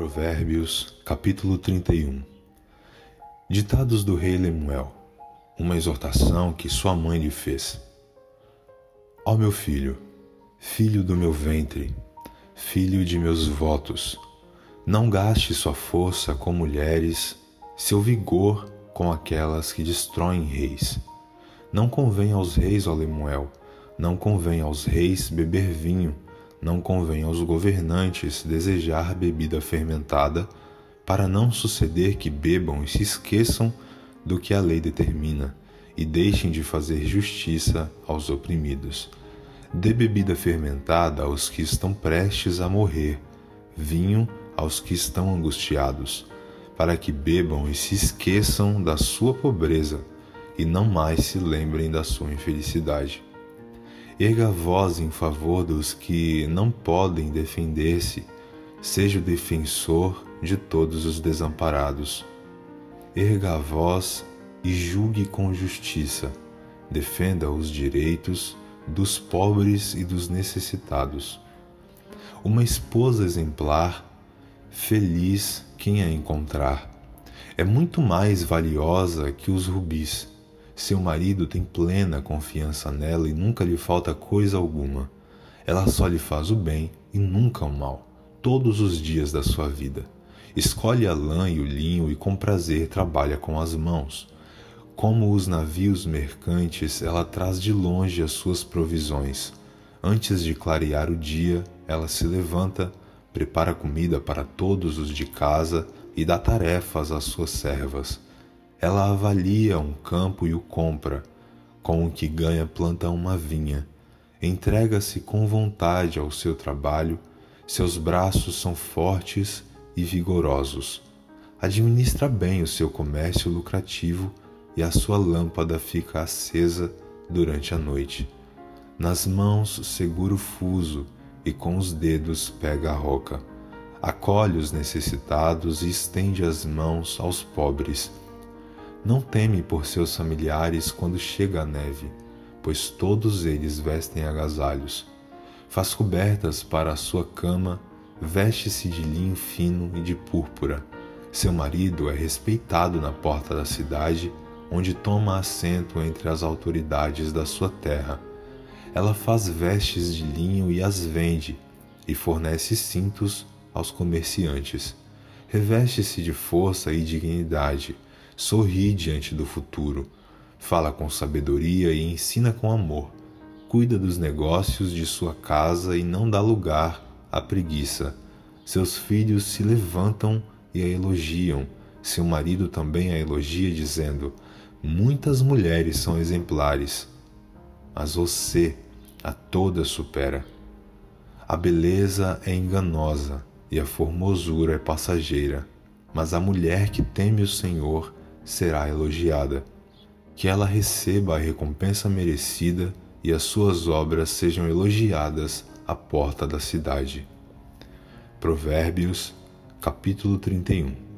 Provérbios, capítulo 31 Ditados do rei Lemuel Uma exortação que sua mãe lhe fez Ó meu filho, filho do meu ventre, filho de meus votos, não gaste sua força com mulheres, seu vigor com aquelas que destroem reis. Não convém aos reis, ó Lemuel, não convém aos reis beber vinho, não convém aos governantes desejar bebida fermentada, para não suceder que bebam e se esqueçam do que a lei determina, e deixem de fazer justiça aos oprimidos. Dê bebida fermentada aos que estão prestes a morrer, vinho aos que estão angustiados, para que bebam e se esqueçam da sua pobreza e não mais se lembrem da sua infelicidade. Erga a voz em favor dos que não podem defender-se, seja o defensor de todos os desamparados. Erga a voz e julgue com justiça, defenda os direitos dos pobres e dos necessitados. Uma esposa exemplar, feliz quem a encontrar, é muito mais valiosa que os rubis seu marido tem plena confiança nela e nunca lhe falta coisa alguma. Ela só lhe faz o bem e nunca o mal, todos os dias da sua vida. Escolhe a lã e o linho e com prazer trabalha com as mãos. Como os navios mercantes, ela traz de longe as suas provisões. Antes de clarear o dia, ela se levanta, prepara comida para todos os de casa e dá tarefas às suas servas ela avalia um campo e o compra, com o que ganha planta uma vinha. Entrega-se com vontade ao seu trabalho, seus braços são fortes e vigorosos. Administra bem o seu comércio lucrativo e a sua lâmpada fica acesa durante a noite. Nas mãos segura o fuso e com os dedos pega a roca. Acolhe os necessitados e estende as mãos aos pobres não teme por seus familiares quando chega a neve, pois todos eles vestem agasalhos. Faz cobertas para a sua cama, veste-se de linho fino e de púrpura. Seu marido é respeitado na porta da cidade, onde toma assento entre as autoridades da sua terra. Ela faz vestes de linho e as vende, e fornece cintos aos comerciantes. Reveste-se de força e dignidade sorri diante do futuro, fala com sabedoria e ensina com amor, cuida dos negócios de sua casa e não dá lugar à preguiça. Seus filhos se levantam e a elogiam, seu marido também a elogia, dizendo: Muitas mulheres são exemplares, mas você a todas supera. A beleza é enganosa e a formosura é passageira, mas a mulher que teme o Senhor será elogiada. Que ela receba a recompensa merecida e as suas obras sejam elogiadas à porta da cidade. Provérbios, capítulo 31